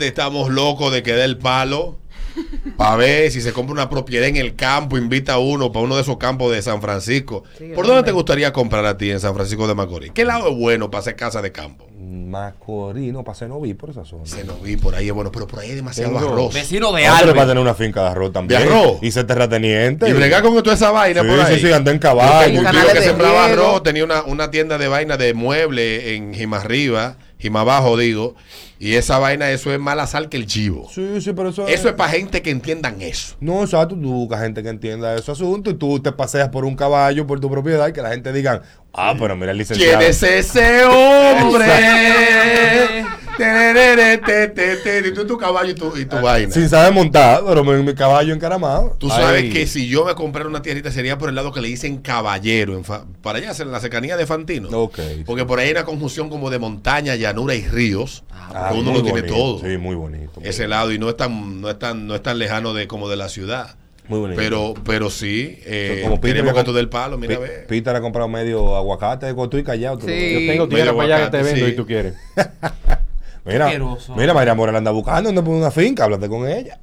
estamos locos de que dé el palo. Para ver si se compra una propiedad en el campo, invita a uno para uno de esos campos de San Francisco. ¿Por dónde te gustaría comprar a ti en San Francisco de Macorís? ¿Qué lado es bueno para hacer casa de campo? Macorís, no, para vi por esa zona. vi por ahí es bueno, pero por ahí hay demasiado arroz. Vecino de Albert. va a tener una finca de arroz también. De arroz. Y ser terrateniente. Y bregar con toda esa vaina sí, por ahí. Sí, sí, anda en caballo. Un tío que sembraba arroz, tenía una, una tienda de vaina de mueble en Jimarriba, Jimabajo digo, y esa vaina, eso es mala sal que el chivo. Sí, sí, pero eso, eso es, para gente que entiendan eso. No, o sea, tú buscas gente que entienda ese asunto y tú te paseas por un caballo, por tu propiedad y que la gente diga, ah, pero mira el licenciado. ¿Quién es ese hombre? y tú tu caballo y tu, y tu vaina. Sin saber montar, pero mi, caballo encaramado. Tú sabes que si yo me comprara una tierrita sería por el lado que le dicen caballero, para allá, en la cercanía de Fantino. Okay, Porque por ahí hay una conjunción como de montaña, llanura y ríos. Ah, uno lo tiene todo. Sí, muy bonito. Ese lado y no es tan, no es tan, no es tan lejano de como de la ciudad. Muy bonito. Pero, pero sí, eh, como queremos que tú del palo, mira ve. Peter ha comprado medio aguacate tú y callado. Sí. Yo tengo tierra para allá que te vendo y tú quieres. mira, mira, María Morel anda buscando donde pone una finca, háblate con ella.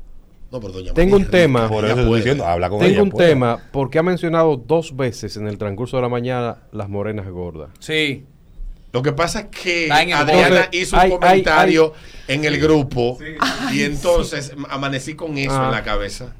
No, pero doña Tengo un tema. Por eso estoy diciendo, habla con Tengo un tema porque ha mencionado dos veces en el transcurso de la mañana las morenas gordas. Sí. Lo que pasa es que Adriana hizo un comentario en el grupo y entonces amanecí con eso en la ah. cabeza.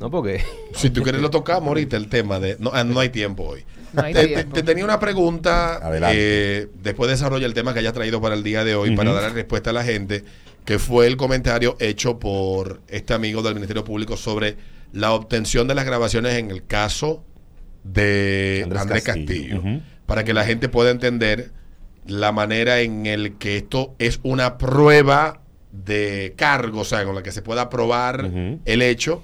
No, porque. Si tú quieres lo tocamos ahorita el tema de. No, ah, no hay tiempo hoy. Te, tenía una pregunta. Eh, después de desarrollar el tema que haya traído para el día de hoy, para dar respuesta a la gente, que fue el comentario hecho por este amigo del Ministerio Público sobre la obtención de las grabaciones en el caso de Andrés, Castillo. Para que la gente pueda entender la manera en el que esto es una prueba de cargo, o sea, con la que se pueda probar el hecho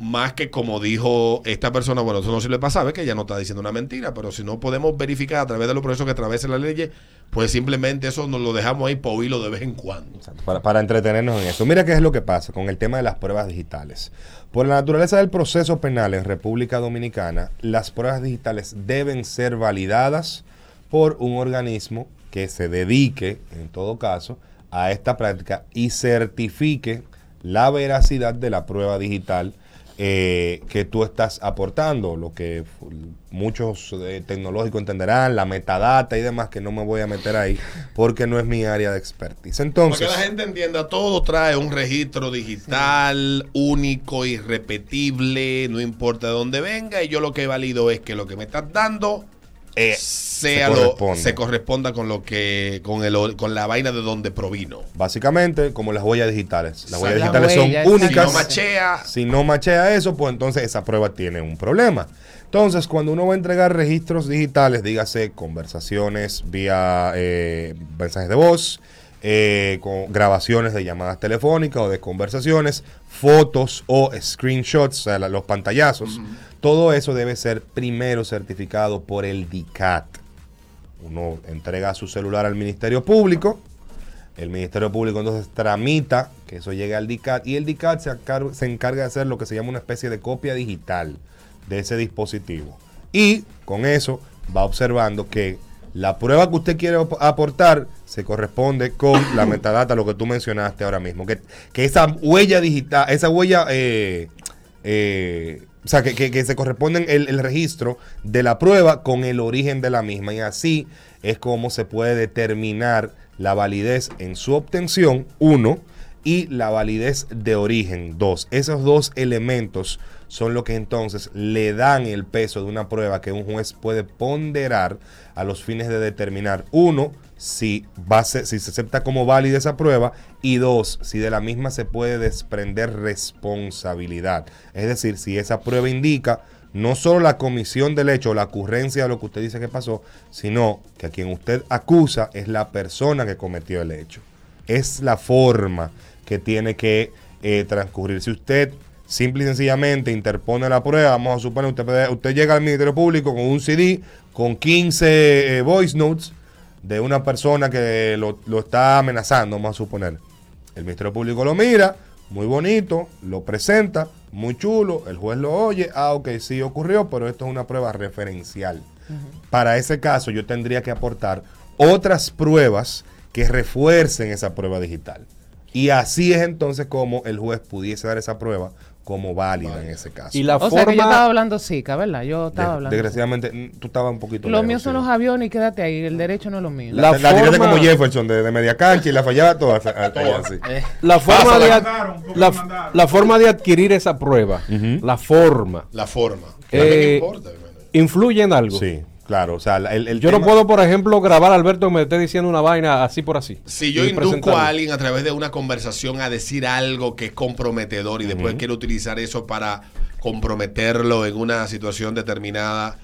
más que como dijo esta persona, bueno, eso no sirve para saber que ella no está diciendo una mentira, pero si no podemos verificar a través de los procesos que atraviesa la ley, pues simplemente eso nos lo dejamos ahí por hilo de vez en cuando. para, para, entretenernos en eso. Mira qué es lo que pasa con el tema de las pruebas digitales. Por la naturaleza del proceso penal en República Dominicana, las pruebas digitales deben ser validadas por un organismo que se dedique, en todo caso, a esta práctica y certifique la veracidad de la prueba digital eh, que tú estás aportando, lo que muchos eh, tecnológicos entenderán, la metadata y demás, que no me voy a meter ahí porque no es mi área de expertise. Entonces, Para que la gente entienda, todo trae un registro digital único, irrepetible, no importa de dónde venga, y yo lo que valido es que lo que me estás dando eh, sea se, corresponda con lo que con el con la vaina de donde provino. Básicamente, como las huellas digitales. Las huellas digitales son únicas. Si no machea, si no machea eso, pues entonces esa prueba tiene un problema. Entonces, cuando uno va a entregar registros digitales, dígase conversaciones vía eh, mensajes de voz, eh, con grabaciones de llamadas telefónicas o de conversaciones, fotos o screenshots, o sea, los pantallazos. Todo eso debe ser primero certificado por el DICAT. Uno entrega su celular al Ministerio Público, el Ministerio Público entonces tramita que eso llegue al DICAT y el DICAT se, se encarga de hacer lo que se llama una especie de copia digital de ese dispositivo. Y con eso va observando que la prueba que usted quiere aportar se corresponde con la metadata, lo que tú mencionaste ahora mismo. Que, que esa huella digital, esa huella eh, eh, o sea, que, se corresponde el, el, registro de la prueba con el origen de la misma. Y así es como se puede determinar la validez en su obtención, uno, y la validez de origen, dos. Esos dos elementos son lo que entonces le dan el peso de una prueba que un juez puede ponderar a los fines de determinar, uno, si, si se acepta como válida esa prueba y dos, si de la misma se puede desprender responsabilidad. Es decir, si esa prueba indica no solo la comisión del hecho, la ocurrencia de lo que usted dice que pasó, sino que a quien usted acusa es la persona que cometió el hecho. Es la forma que tiene que eh, transcurrir. Si usted simple y sencillamente interpone la prueba, vamos a suponer, usted, usted llega al Ministerio Público con un CD, con 15 eh, voice notes, de una persona que lo, está amenazando, vamos a suponer. El Ministerio Público lo mira, muy bonito, lo presenta, muy chulo, el juez lo oye, ah, ok, sí ocurrió, pero esto es una prueba referencial. Para ese caso yo tendría que aportar otras pruebas que refuercen esa prueba digital. Y así es entonces como el juez pudiese dar esa prueba como válida en ese caso. Y la o sea que yo estaba hablando SICA, ¿verdad? Yo estaba hablando. Desgraciadamente, mm, tú estabas un poquito. Los míos son los aviones y quédate ahí. El derecho no es lo mío. La, la, forma... como Jefferson de, media cancha y la fallaba toda. así. Eh. La, forma de la, forma de adquirir esa prueba. La forma. La forma. Eh, influye en algo. Sí. Claro, o sea, el, Yo no puedo, por ejemplo, grabar a Alberto que me esté diciendo una vaina así por así. Si yo induzco a alguien a través de una conversación a decir algo que es comprometedor y después quiero utilizar eso para comprometerlo en una situación determinada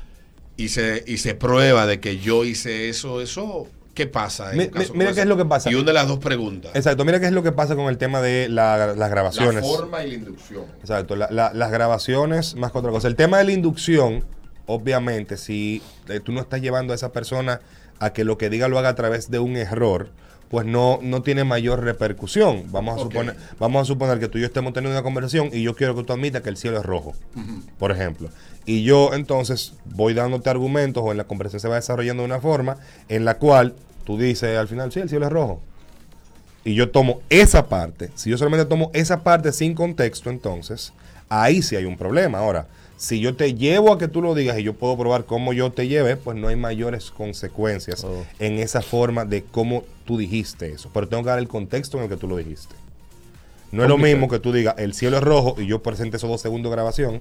y se, y se prueba de que yo hice eso, eso ¿Qué pasa? mira qué es lo que pasa. Y una de las dos preguntas. Exacto, mira qué es lo que pasa con el tema de las grabaciones. La forma y la inducción. Exacto, las grabaciones más que otra cosa. El tema de la inducción obviamente, si eh, tú no estás llevando a esa persona a que lo que diga lo haga a través de un error, pues no, no tiene mayor repercusión. Vamos a, suponer, vamos a suponer que tú y yo estemos teniendo una conversación y yo quiero que tú admitas que el cielo es rojo, por ejemplo. Y yo entonces voy dándote argumentos o en la conversación se va desarrollando de una forma en la cual tú dices al final, sí, el cielo es rojo. Y yo tomo esa parte. Si yo solamente tomo esa parte sin contexto, entonces ahí sí hay un problema. Ahora, si yo te llevo a que tú lo digas y yo puedo probar cómo yo te llevé, pues no hay mayores consecuencias oh. en esa forma de cómo tú dijiste eso. Pero tengo que dar el contexto en el que tú lo dijiste. No es lo mismo que tú digas el cielo es rojo y yo presente esos dos segundos de grabación,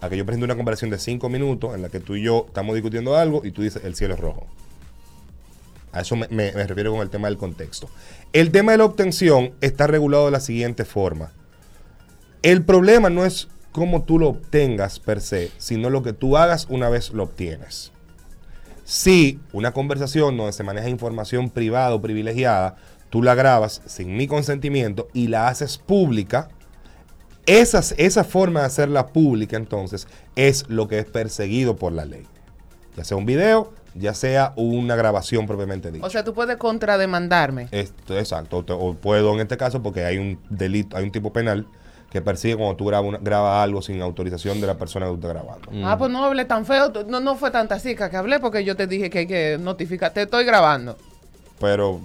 a que yo presente una conversación de cinco minutos en la que tú y yo estamos discutiendo algo y tú dices el cielo es rojo. A eso me, me refiero con el tema del contexto. El tema de la obtención está regulado de la siguiente forma. El problema no es cómo tú lo obtengas per se, sino lo que tú hagas una vez lo obtienes. Si una conversación donde se maneja información privada o privilegiada, tú la grabas sin mi consentimiento y la haces pública, esa forma de hacerla pública entonces es lo que es perseguido por la ley. Ya sea un video, ya sea una grabación propiamente dicha. O sea, tú puedes contrademandarme. Esto, exacto. O puedo en este caso porque hay un delito, hay un tipo penal que persigue cuando tú grabas, grabas algo sin autorización de la persona que tú estás grabando. Ah, pues no hablé tan feo, no, no fue tanta cica que hablé porque yo te dije que hay que notificar, te estoy grabando. Pero,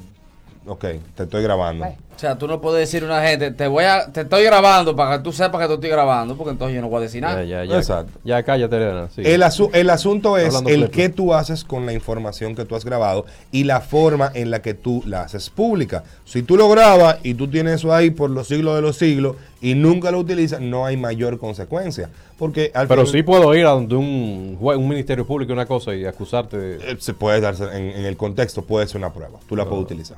ok, te estoy grabando. O sea, tú no puedes decir a una gente, te voy a, te estoy grabando para que tú sepas que te estoy grabando, porque entonces yo no voy a decir nada. Ya, ya, ya. Exacto. Ya cállate, Elena. El, el asunto es el que tú haces con la información que tú has grabado y la forma en la que tú la haces pública. Si tú lo grabas y tú tienes eso ahí por los siglos de los siglos y nunca lo utilizas, no hay mayor consecuencia. Porque Pero sí puedo ir a donde un, un ministerio público una cosa y acusarte de... Eh, se puede darse, en, el contexto puede ser una prueba. Tú la puedes utilizar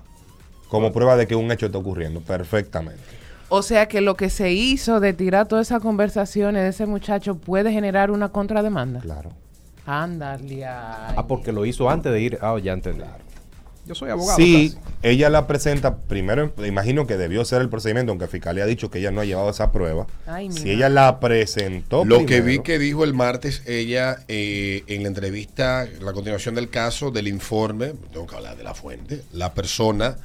como prueba de que un hecho está ocurriendo, perfectamente. O sea que lo que se hizo de tirar todas esas conversaciones de ese muchacho puede generar una contrademanda. Claro. Ándale. Ah, porque lo hizo antes de ir. Ah, ya entendí. Yo soy abogado. Sí, ella la presenta, primero imagino que debió ser el procedimiento, aunque el fiscal le ha dicho que ella no ha llevado esa prueba. si ella la presentó. Lo que vi que dijo el martes ella eh, en la entrevista, la continuación del caso, del informe, tengo que hablar de la fuente, la persona,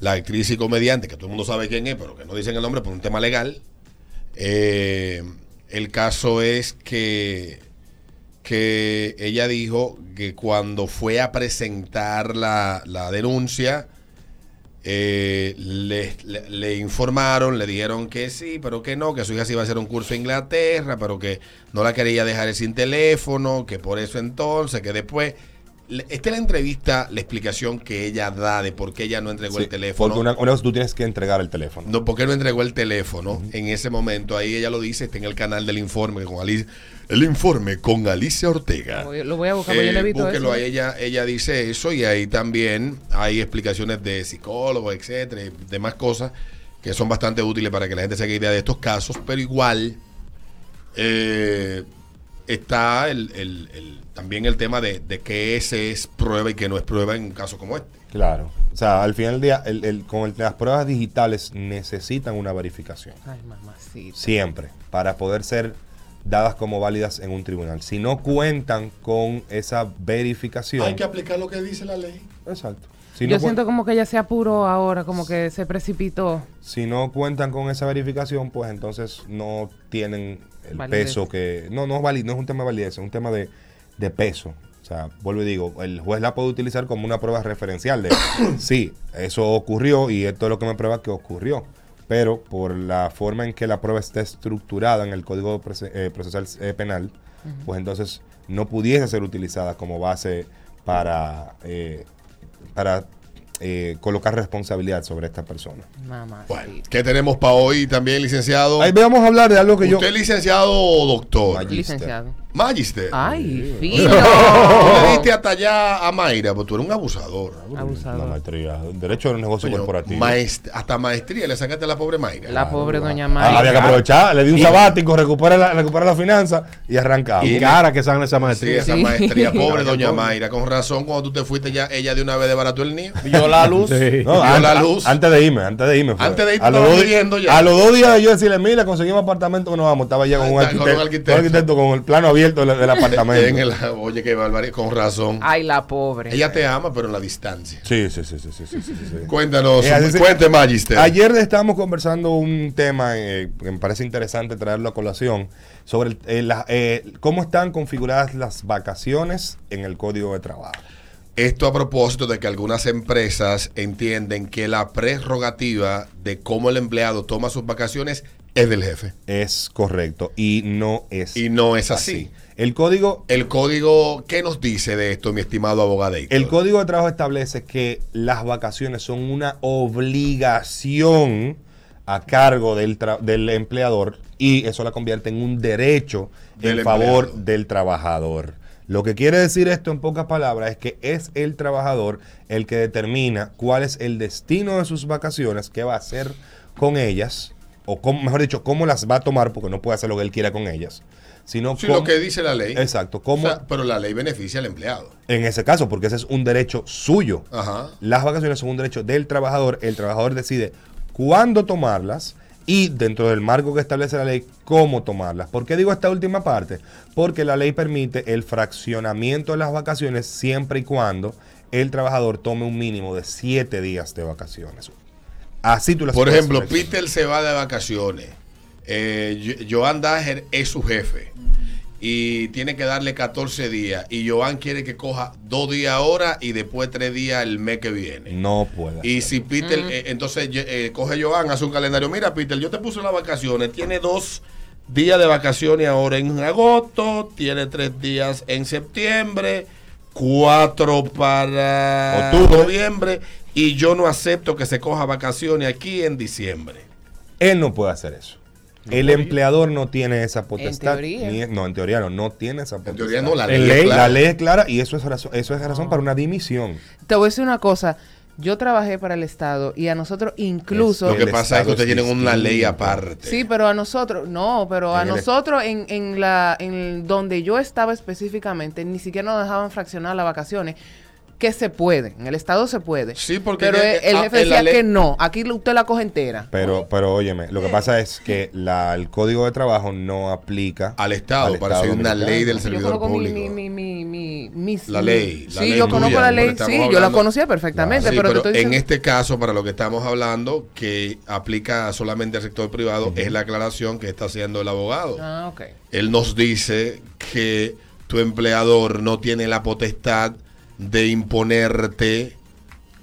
la actriz y comediante, que todo el mundo sabe quién es, pero que no dicen el nombre por un tema legal. Eh, el caso es que que ella dijo que cuando fue a presentar la, denuncia, eh, le, informaron, le dijeron que sí, pero que no, que su hija se iba a hacer un curso en Inglaterra, pero que no la quería dejar sin teléfono, que por eso entonces, que después... Esta es la entrevista, la explicación que ella da de por qué ella no entregó el teléfono. Porque una, vez tú tienes que entregar el teléfono. No, ¿por qué no entregó el teléfono en ese momento? Ahí ella lo dice, está en el canal del informe con Alice el informe con Alicia Ortega. Lo voy a buscar, eh, búsquelo ella, ella dice eso y ahí también hay explicaciones de psicólogos, etcétera, y demás cosas que son bastante útiles para que la gente se haga idea de estos casos, pero igual eh, está el, también el tema de, de que ese es prueba y que no es prueba en un caso como este. Claro. O sea, al final del día, el, con las pruebas digitales necesitan una verificación. Ay, mamacita. Siempre. Para poder ser dadas como válidas en un tribunal. Si no cuentan con esa verificación. Hay que aplicar lo que dice la ley. Exacto. Yo siento como que ella se apuró ahora, como que se precipitó. Si no cuentan con esa verificación, pues entonces no tienen el peso que... No, no no es un tema de validez, es un tema de, de peso. O sea, vuelvo y digo, el juez la puede utilizar como una prueba referencial de, sí, eso ocurrió y esto es lo que me prueba que ocurrió pero por la forma en que la prueba está estructurada en el Código eh, Procesal eh, Penal, pues entonces no pudiese ser utilizada como base para, eh, para eh, colocar responsabilidad sobre esta persona. Bueno, ¿qué tenemos para hoy también, licenciado? Ahí vamos a hablar de algo que yo... ¿Usted es licenciado o doctor? Licenciado. Magister. Ay, fino. Tú le diste hasta allá a Mayra, porque tú eres un abusador. Abusador. Una maestría. Derecho al negocio corporativo. maest- hasta maestría le sacaste a la pobre Mayra. La pobre doña Ah, Mayra. había que aprovechar, le di un sabático, recupera la, recupera la finanza y arrancamos. Y cara que salen esa Sí, maestría. esa Sí. maestría, pobre doña Mayra. Con razón, cuando tú te fuiste ya, ella de una vez desbarató el niño. Vio la luz. Sí. No, Vio an- la luz. Antes de irme, antes de irme. fue. Antes de irte a los, dos, ya. a los dos días de yo decirle, mira, conseguimos apartamento que nos vamos. Estaba ya con un con un arquitecto, arquitecto. con un arquitecto con el plano abierto del, del apartamento. En el- oye, qué barbaridad, con razón. Ay, la pobre. Ella te ama, pero en la distancia. Sí, sí, sí, sí, sí, sí, sí, sí. Cuéntanos, Eh, cuente, Magister. Ayer estábamos conversando un tema eh, que me parece interesante traerlo a colación sobre el- eh, la- eh, cómo están configuradas las vacaciones en el código de trabajo. Esto a propósito de que algunas empresas entienden que la prerrogativa de cómo el empleado toma sus vacaciones es del jefe. Es correcto y no es Y no es así. El código El código, ¿qué nos dice de esto, mi estimado abogado? El Código de Trabajo establece que las vacaciones son una obligación a cargo del, del empleador y eso la convierte en un derecho Del en favor empleado. del trabajador. Lo que quiere decir esto en pocas palabras es que es el trabajador el que determina cuál es el destino de sus vacaciones, qué va a hacer con ellas, o cómo- mejor dicho, cómo las va a tomar, porque no puede hacer lo que él quiera con ellas, sino Sí, cómo- lo que dice la ley. Exacto, O cómo, sea, pero la ley beneficia al empleado. en ese caso, porque ese es un derecho suyo. Ajá. Las vacaciones son un derecho del trabajador. El trabajador decide cuándo tomarlas y dentro del marco que establece la ley, cómo tomarlas. ¿Por qué digo esta última parte? Porque la ley permite el fraccionamiento de las vacaciones siempre y cuando el trabajador tome un mínimo de siete días de vacaciones. Así tú las Por ejemplo, fraccionar. Peter se va de vacaciones. Eh, Jo- Joan Dager es su jefe. Y tiene que darle 14 días. Y Joan quiere que coja dos días ahora y después tres días el mes que viene. No puede. Y si Peter, eh, entonces eh, coge Joan, hace un calendario. Mira, Peter, yo te puse las vacaciones. Tiene dos días de vacaciones ahora en agosto. Tiene tres días en septiembre. Cuatro para Octubre. noviembre. Y yo no acepto que se coja vacaciones aquí en diciembre. Él no puede hacer eso. el empleador no tiene esa potestad. teoría. ni- no, en teoría no, no tiene esa potestad. En teoría no, la ley. En es ley, clara. La ley es clara y eso es razón, eso es razón para una dimisión. Te voy a decir una cosa. Yo trabajé para el Estado y a nosotros incluso... Lo que pasa es que ustedes es tienen una ley aparte. Sí, pero a nosotros, no, pero a En el- nosotros en, en la en donde yo estaba específicamente, ni siquiera nos dejaban fraccionar las vacaciones, que se puede, en el estado se puede. Sí, porque pero el ah, jefe la decía que no, aquí usted la coge entera. Pero, pero óyeme, lo que pasa es que la, el código de trabajo no aplica Al Estado, al parece Estado una ley del Yo servidor conozco mi, público. mi, mi, mi, mis- La ley, la sí, ley yo conozco tuya, la ley, sí, yo la conocía perfectamente, Sí, pero, te pero estoy en diciendo- este caso, para lo que estamos hablando, que aplica solamente al sector privado, es la aclaración que está haciendo el abogado. Ah, ok. Él nos dice que tu empleador no tiene la potestad de imponerte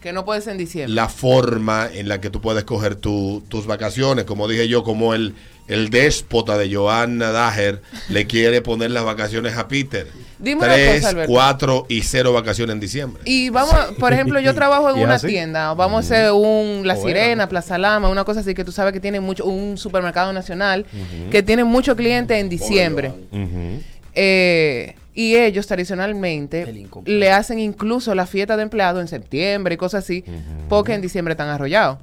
Que no puede ser en diciembre. la forma en la que tú puedes coger tu- tus vacaciones. Como dije yo, como el, el déspota de Joanna Dager le quiere poner las vacaciones a Peter. Dime una Tres, cosa, Alberto. cuatro y cero vacaciones en diciembre. Y vamos, por ejemplo, yo trabajo en ¿Y es una así? tienda, vamos a hacer un La Sirena, Plaza Lama, una cosa así que tú sabes que tiene mucho, un supermercado nacional que tiene muchos clientes en diciembre. Eh, y ellos tradicionalmente le hacen incluso la fiesta de empleados en septiembre y cosas así, porque en diciembre están arrollados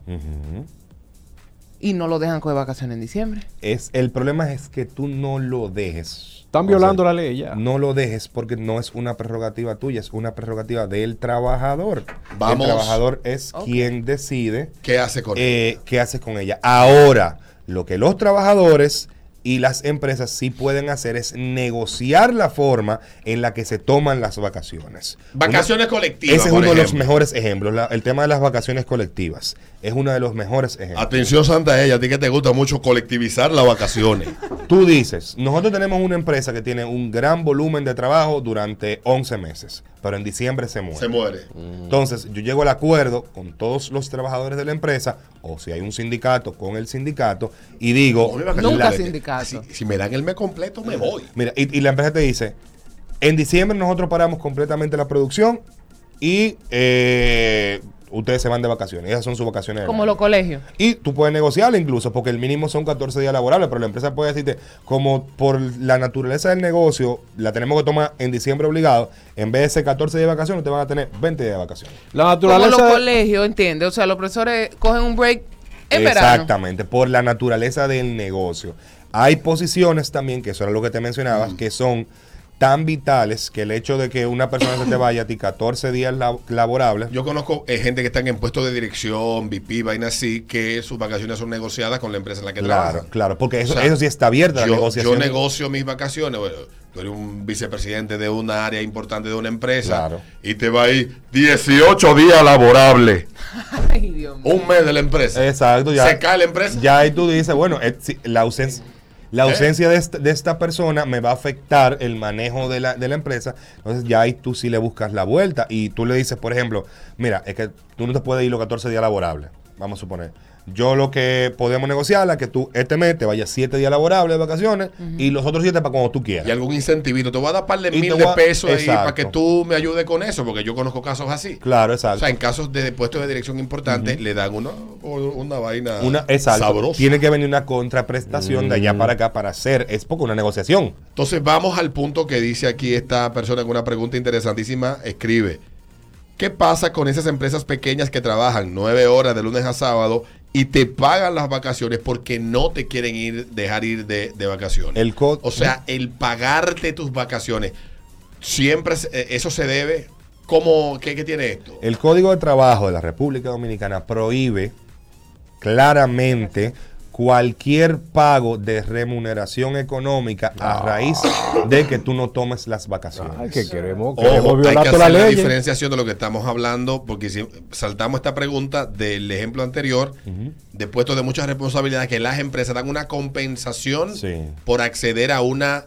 y no lo dejan coger vacaciones en diciembre. Es, el problema es que tú no lo dejes. Están O violando sea, la ley ya. No lo dejes porque no es una prerrogativa tuya, es una prerrogativa del trabajador. Vamos. El trabajador es quien decide ¿Qué hace con eh, qué haces con ella. Ahora, lo que los trabajadores y las empresas sí pueden hacer es negociar la forma en la que se toman las vacaciones. Vacaciones colectivas. Ese es uno de los mejores ejemplos. la- el tema de las vacaciones colectivas es uno de los mejores ejemplos. Atención, Santa ella, a ti que te gusta mucho colectivizar las vacaciones. Tú dices, nosotros tenemos una empresa que tiene un gran volumen de trabajo durante 11 meses, pero en diciembre se muere. Se muere. Entonces, yo llego al acuerdo con todos los trabajadores de la empresa o si hay un sindicato con el sindicato y digo... Nunca sindicato. Si, me dan el mes completo, me voy. Mira, y, la empresa te dice, en diciembre nosotros paramos completamente la producción y eh, ustedes se van de vacaciones. Esas son sus vacaciones. Como los colegios. Y tú puedes negociarlo incluso, porque el mínimo son 14 días laborables, pero la empresa puede decirte, como por la naturaleza del negocio, la tenemos que tomar en diciembre obligado, en vez de ser 14 días de vacaciones, te van a tener 20 días de vacaciones. La naturaleza... Como los colegios, entiende. O sea, los profesores cogen un break en Exactamente, por la naturaleza del negocio. Hay posiciones también, que eso era lo que te mencionabas, que son tan vitales que el hecho de que una persona se te vaya a ti 14 días laborables. Yo conozco eh, gente que están en puestos de dirección, VP, vaina así, que sus vacaciones son negociadas con la empresa en la que trabajan. Claro, claro, porque eso, eso sí está abierto. Yo, negociación. yo negocio mis vacaciones. tú eres un vicepresidente de una área importante de una empresa y te va a ir 18 días laborables. Ay, Dios mío. Un mes de la empresa. Exacto, ya. Se cae la empresa. Ya ahí tú dices, bueno, la ausencia la ausencia de, esta, persona me va a afectar el manejo de la, de la empresa. Entonces ya ahí tú sí le buscas la vuelta y tú le dices, por ejemplo, mira, es que tú no te puedes ir los 14 días laborables, vamos a suponer. Yo lo que podemos negociar es que tú este mes te vayas siete días laborables de vacaciones y los otros siete para cuando tú quieras. Y algún incentivito. Te voy a dar un par de mil de pesos ahí para que tú me ayudes con eso, porque yo conozco casos así. Claro, exacto. O sea, en casos de puestos de dirección importantes le dan una, una vaina una, sabrosa. Tiene que venir una contraprestación de allá para acá para hacer. Es poco una negociación. Entonces vamos al punto que dice aquí esta persona con una pregunta interesantísima. Escribe. ¿Qué pasa con esas empresas pequeñas que trabajan nueve horas de lunes a sábado y te pagan las vacaciones porque no te quieren ir, dejar ir de, vacaciones. El o sea, el pagarte tus vacaciones, siempre eh, eso se debe. ¿Cómo, qué, qué tiene esto? El Código de Trabajo de la República Dominicana prohíbe claramente cualquier pago de remuneración económica a ah. raíz de que tú no tomes las vacaciones. Ay, que queremos, queremos hay que hacer la, diferenciación de lo que estamos hablando, porque si saltamos esta pregunta del ejemplo anterior, de puestos de muchas responsabilidades, que las empresas dan una compensación por acceder a una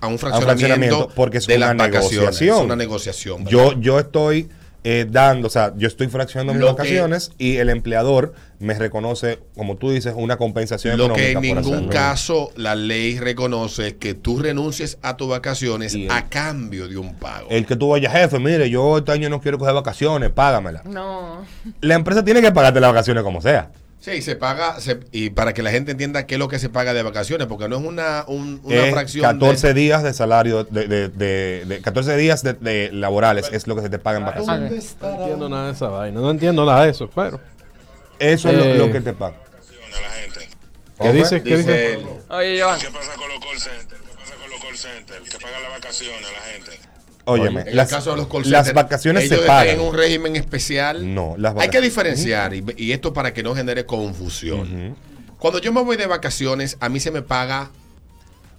a un fraccionamiento, porque es de una negociación. una negociación. Yo, yo estoy eh, dando, o sea, yo estoy fraccionando mis vacaciones y el empleador me reconoce, como tú dices, una compensación lo que en ningún caso la ley reconoce que tú renuncies a tus vacaciones a cambio de un pago. El que tú vayas, jefe, mire, yo este año no quiero coger vacaciones, págamela. No. La empresa tiene que pagarte las vacaciones como sea. Sí, se paga, y para que la gente entienda qué es lo que se paga de vacaciones, porque no es una, una fracción. 14 días de salario, de, de, 14 días de, laborales es lo que se te paga en vacaciones. No entiendo nada de esa vaina, no entiendo nada de eso, pero. Eso es lo, eh, que te paga. ¿Qué dice? ¿Qué dice? Oye, Joan. ¿Qué pasa con los call centers? ¿Qué pasa con los call centers? Que pagan las vacaciones a la gente. Óyeme, en las, el caso de los call las vacaciones se pagan. en un régimen especial. No, las Hay que diferenciar, y, esto para que no genere confusión. Cuando yo me voy de vacaciones, a mí se me paga...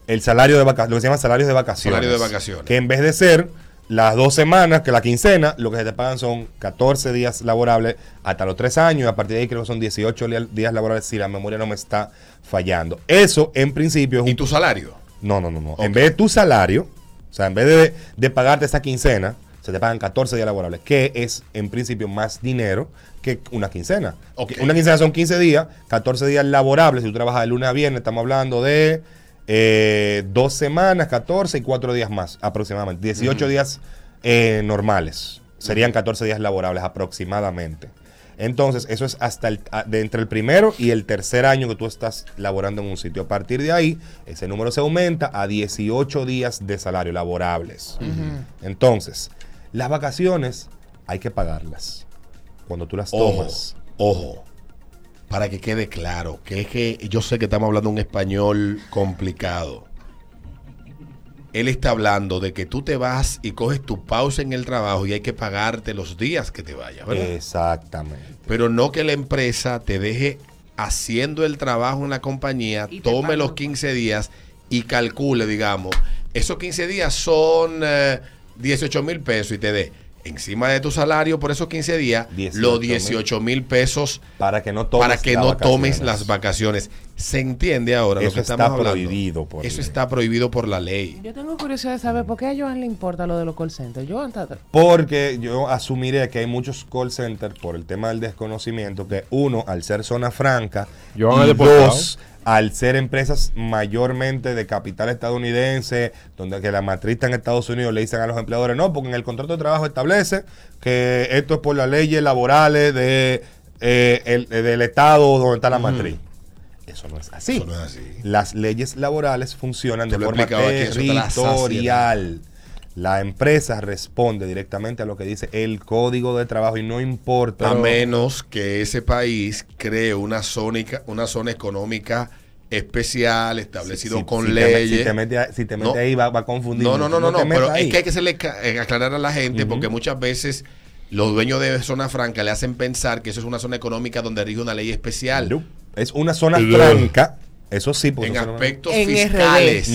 El salario de vacaciones, lo que se llama salarios de vacaciones. Salario de vacaciones. Que en vez de ser las dos semanas, que la quincena, lo que se te pagan son 14 días laborables hasta los tres años, y a partir de ahí creo que son 18 días laborables si la memoria no me está fallando. Eso, en principio, es ¿Y tu salario? No, no, no, no. En vez de tu salario, o sea, en vez de, pagarte esa quincena, se te pagan 14 días laborables, que es en principio más dinero que una quincena. Una quincena son 15 días, 14 días laborables. Si tú trabajas de lunes a viernes, estamos hablando de eh, dos semanas, 14 y cuatro días más aproximadamente. 18 días eh, normales. Serían 14 días laborables aproximadamente. Entonces, eso es hasta el, de entre el primero y el tercer año que tú estás laborando en un sitio. A partir de ahí, ese número se aumenta a 18 días de salario laborables. Entonces, las vacaciones hay que pagarlas cuando tú las tomas. Ojo, para que quede claro, que es que yo sé que estamos hablando un español complicado él está hablando de que tú te vas y coges tu pausa en el trabajo y hay que pagarte los días que te vayas, ¿verdad? Exactamente. Pero no que la empresa te deje haciendo el trabajo en la compañía, tome los 15 días y calcule, digamos, esos 15 días son 18 eh, mil pesos y te dé encima de tu salario por esos 15 días 18 los 18 mil pesos Para que no tomes, para que las no tomes vacaciones. las vacaciones. Se entiende ahora lo Eso que está estamos hablando. prohibido por Eso ley. está prohibido por la ley. Yo tengo curiosidad de saber por qué a Joan le importa lo de los call centers. Joan está... Porque yo asumiré que hay muchos call centers por el tema del desconocimiento, que uno, al ser zona franca, Yo han y deportado. dos, al ser empresas mayormente de capital estadounidense, donde que la matriz está en Estados Unidos, le dicen a los empleadores, no, porque en el contrato de trabajo establece que esto es por las leyes laborales de, eh, el- del estado donde está la matriz. Eso no es así. Eso no es así. Las leyes laborales funcionan Tú de forma territorial. La empresa responde directamente a lo que dice el código de trabajo y no importa. a menos que ese país cree una zona, una zona económica especial, establecido Si- con si te leyes. si te mete, si te mete No. ahí va, va a confundir. No, no, no, no, no, pero ahí. es que hay que hacerle ca- eh, aclarar a la gente porque muchas veces los dueños de zona franca le hacen pensar que eso es una zona económica donde rige una ley especial No. Es una zona franca. Eso sí, porque en aspectos En fiscales.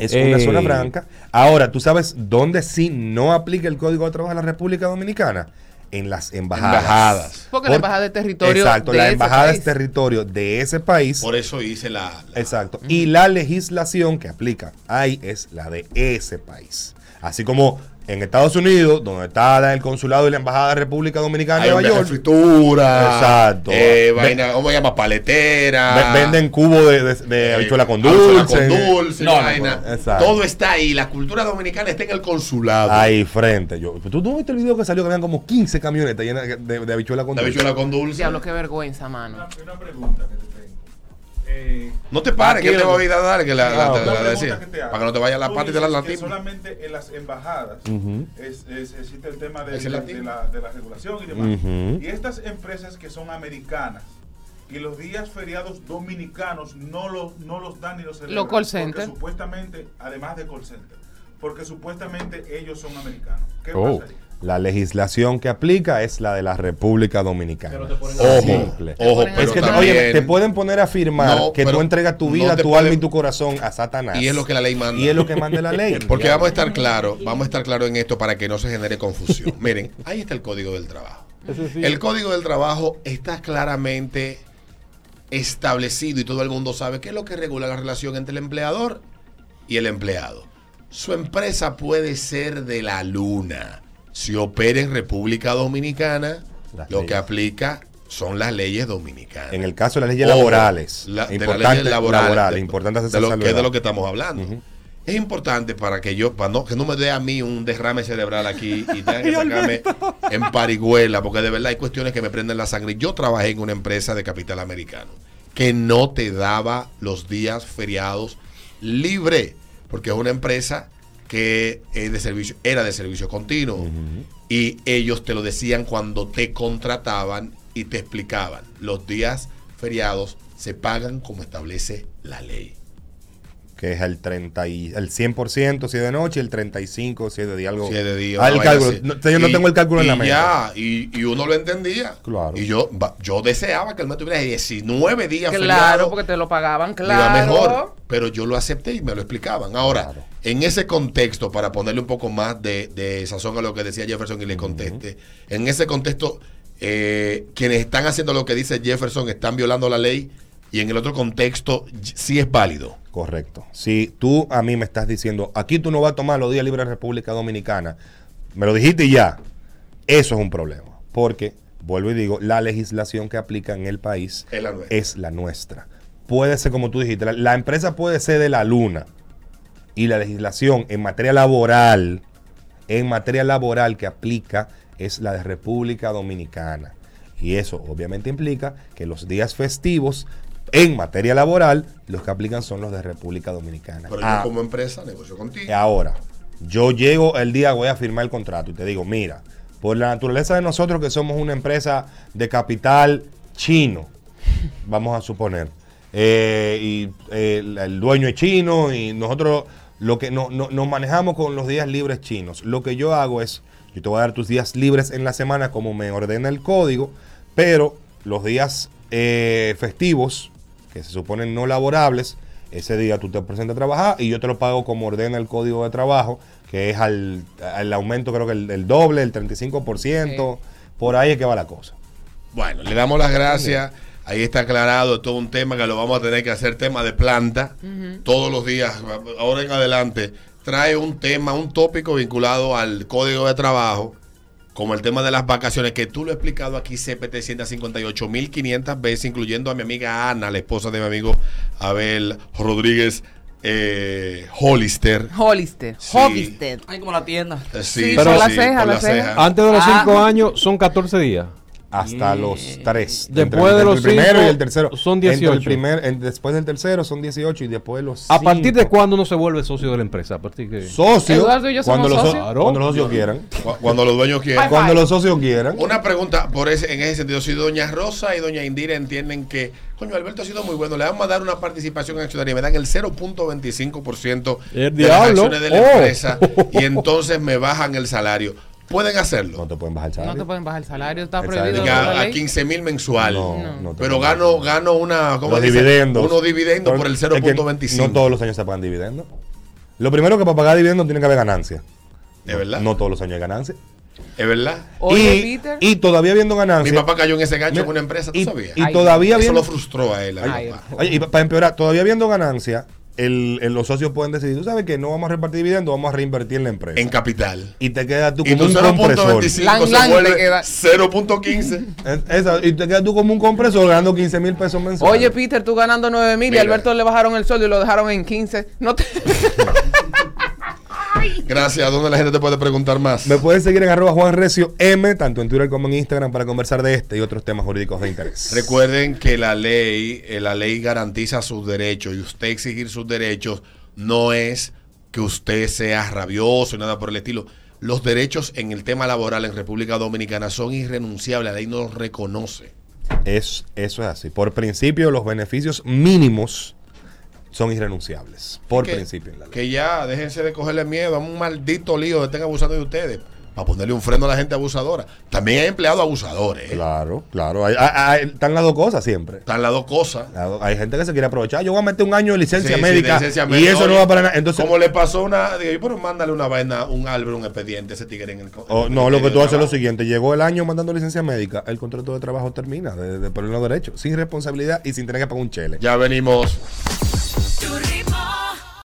Es Eh. una zona franca. Ahora, ¿tú sabes dónde sí no aplica el Código de Trabajo en la República Dominicana? En las embajadas. Embajadas. Porque la embajada es territorio Exacto, de la ese embajada país. es territorio de ese país. Por eso hice la, la- Exacto. Y la legislación que aplica ahí es la de ese país. Así como en Estados Unidos, donde está el consulado y la embajada de República Dominicana Hay en un Nueva de York, fritura. Exacto. eh, vaina, ¿Cómo se llama? Paletera. ve- venden cubo de, de, de eh, habichuela con dulce. con dulce, No, no, vaina. no. Exacto. Todo está ahí. La cultura dominicana está en el consulado. Ahí frente. Yo, ¿tú, ¿Tú viste el video que salió que habían como 15 camionetas llenas de, de, de habichuela con dulce? habichuela con dulce. Diablo, qué vergüenza, mano. Una, una pregunta que te. Eh, No te pares, que te voy a dar que la, decía. Para que no te vaya la parte de la dices que latina. Solamente en las embajadas es, es- existe el tema de, ¿Es el de- de la, de la regulación y demás. Y estas empresas que son americanas y los días feriados dominicanos no los, no los dan ni los celebran. Los call porque center. Supuestamente, además de call center, porque supuestamente ellos son americanos. ¿Qué Oh. pasa ahí? La legislación que aplica es la de la República Dominicana. Ojo, Simple. ojo, ponen pero es que te, también- oye, te pueden poner a firmar No, que tú pero entregas tu vida, te tu alma y tu corazón a Satanás. Y es lo que la ley manda. Y es lo que manda la ley. Porque vamos a estar claros, vamos a estar claros en esto para que no se genere confusión. Miren, ahí está el código del trabajo. Sí. El código del trabajo está claramente establecido y todo el mundo sabe qué es lo que regula la relación entre el empleador y el empleado. Su empresa puede ser de la luna. Si opera en República Dominicana, Las lo leyes. que aplica son las leyes dominicanas. En el caso de las leyes laborales. la- de las leyes laborales, laborales, de- importante hacer de lo, que es de lo que estamos hablando. Es importante para que yo, para no, que no me dé a mí un derrame cerebral aquí y tenga que sacarme en parihuela, porque de verdad hay cuestiones que me prenden la sangre. Yo trabajé en una empresa de capital americano que no te daba los días feriados libre, porque es una empresa que es de servicio, era de servicio continuo. Y ellos te lo decían cuando te contrataban y te explicaban. Los días feriados se pagan como establece la ley. Que es el 30 y, el 100% si es de noche y el 35 si es de día algo. Si es de día, Ah, el cálculo. No, yo no tengo el cálculo en la y mente. Ya, y, y uno lo entendía. Claro. Y yo, yo deseaba que el mes tuviera 19 días Claro, feriados. porque te lo pagaban, le iba claro. mejor. Pero yo lo acepté y me lo explicaban. Ahora, Claro. En ese contexto, para ponerle un poco más de, de sazón a lo que decía Jefferson y le conteste, en ese contexto, eh, quienes están haciendo lo que dice Jefferson están violando la ley y en el otro contexto sí es válido. Correcto. Si tú a mí me estás diciendo, aquí tú no vas a tomar los días libres de República Dominicana, me lo dijiste y ya, eso es un problema. Porque, vuelvo y digo, la legislación que aplica en el país Es la nuestra. es la nuestra. Puede ser como tú dijiste, la, la empresa puede ser de la luna y la legislación en materia laboral, en materia laboral que aplica es la de República Dominicana. Y eso obviamente implica que los días festivos en materia laboral, los que aplican son los de República Dominicana. Pero Ah, yo como empresa negocio contigo. Ahora, yo llego el día, voy a firmar el contrato y te digo, mira, por la naturaleza de nosotros que somos una empresa de capital chino, vamos a suponer, eh, y eh, el, el dueño es chino y nosotros lo que no, no- nos manejamos con los días libres chinos. Lo que yo hago es, yo te voy a dar tus días libres en la semana como me ordena el código, pero los días eh, festivos, que se suponen no laborables, ese día tú te presentas a trabajar y yo te lo pago como ordena el código de trabajo, que es al, al aumento creo que el, el doble, el 35%, por ahí es que va la cosa. Bueno, le damos las gracias. Ahí está aclarado todo un tema que lo vamos a tener que hacer tema de planta todos los días, ahora en adelante. Trae un tema, un tópico vinculado al código de trabajo, como el tema de las vacaciones, que tú lo has explicado aquí CPT 158.500 veces, incluyendo a mi amiga Ana, la esposa de mi amigo Abel Rodríguez eh, Hollister. Hollister. Sí. Hollister. Hay como la tienda. Eh, Sí, por la ceja, la la ceja. ceja. Antes de los Ah. 5 años son 14 días. Hasta los tres. Después de los el primero cinco, y el tercero. son Entre 18. El primer, en- después del tercero son 18 y después de los ¿A partir de cuándo uno se vuelve socio de la empresa? A partir de... Socio. Cuando, los so- socios. cuando los socios quieran. Cu- Cuando los dueños quieran. Bye, Cuando los socios quieran. Una pregunta por ese, en ese sentido. Si doña Rosa y doña Indira entienden que, coño, Alberto ha sido muy bueno, le vamos a dar una participación en accionaria, me dan el 0.25% El de las diablo. acciones de la Oh. empresa y entonces me bajan el salario. ¿Pueden hacerlo? No te pueden bajar el No salario. te pueden bajar el salario, está El prohibido salario. a ley. 15 mil mensual. No, No. no Pero gano, gano una, ¿cómo Los dividendos. Unos dividendos por el Es que 0.25. No todos los años se pagan dividendos. Lo primero que para pagar dividendos tiene que haber ganancia. ¿Es verdad? No todos los años hay ganancia. ¿Es verdad? Oye, y, Peter. y todavía habiendo Mi ganancia. papá cayó en ese gancho con una empresa, ¿tú y, sabías? y Ay, todavía Eso viendo. lo frustró a él. a mi Ay, papá. Y para empeorar, todavía viendo ganancia, el, el- los socios pueden decidir, tú sabes que no vamos a repartir dividendos, vamos a reinvertir en la empresa. En capital. y te quedas tú Y como tu un compresor. 0.25 Lang, se lang te vuelve queda. 0.15. Es- esa- y te quedas tú como un compresor ganando 15 mil pesos mensuales. Oye, Peter, tú ganando 9 mil y. Alberto le bajaron el sueldo y lo dejaron en 15. No te... Gracias. ¿Dónde la gente te puede preguntar más? Me pueden seguir en arroba Juan Recio M, tanto en Twitter como en Instagram, para conversar de este y otros temas jurídicos de interés. Recuerden que la ley, eh, la ley garantiza sus derechos y usted exigir sus derechos no es que usted sea rabioso y nada por el estilo. Los derechos en el tema laboral en República Dominicana son irrenunciables, la ley no los reconoce. Es, eso es así. Por principio, los beneficios mínimos son irrenunciables. Por que, principio en la ley. Que ya déjense de cogerle miedo a un maldito lío que estén abusando de ustedes. Para ponerle un freno a la gente abusadora. También hay empleados abusadores. ¿eh? Claro, claro. Hay- hay- hay- están las dos cosas siempre. Están las dos cosas. Hay gente que se quiere aprovechar. Yo voy a meter un año de licencia Sí, sí, médica licencia y eso no va para nada. Entonces, como le pasó una. Digo, yo, pero mándale una vaina, un álbum, un expediente ese tigre en el. co- o- en el no, lo que tú de haces es lo siguiente. Llegó el año mandando licencia médica, el contrato de trabajo termina de, de ponerlo derecho, sin responsabilidad y sin tener que pagar un chele. Ya venimos.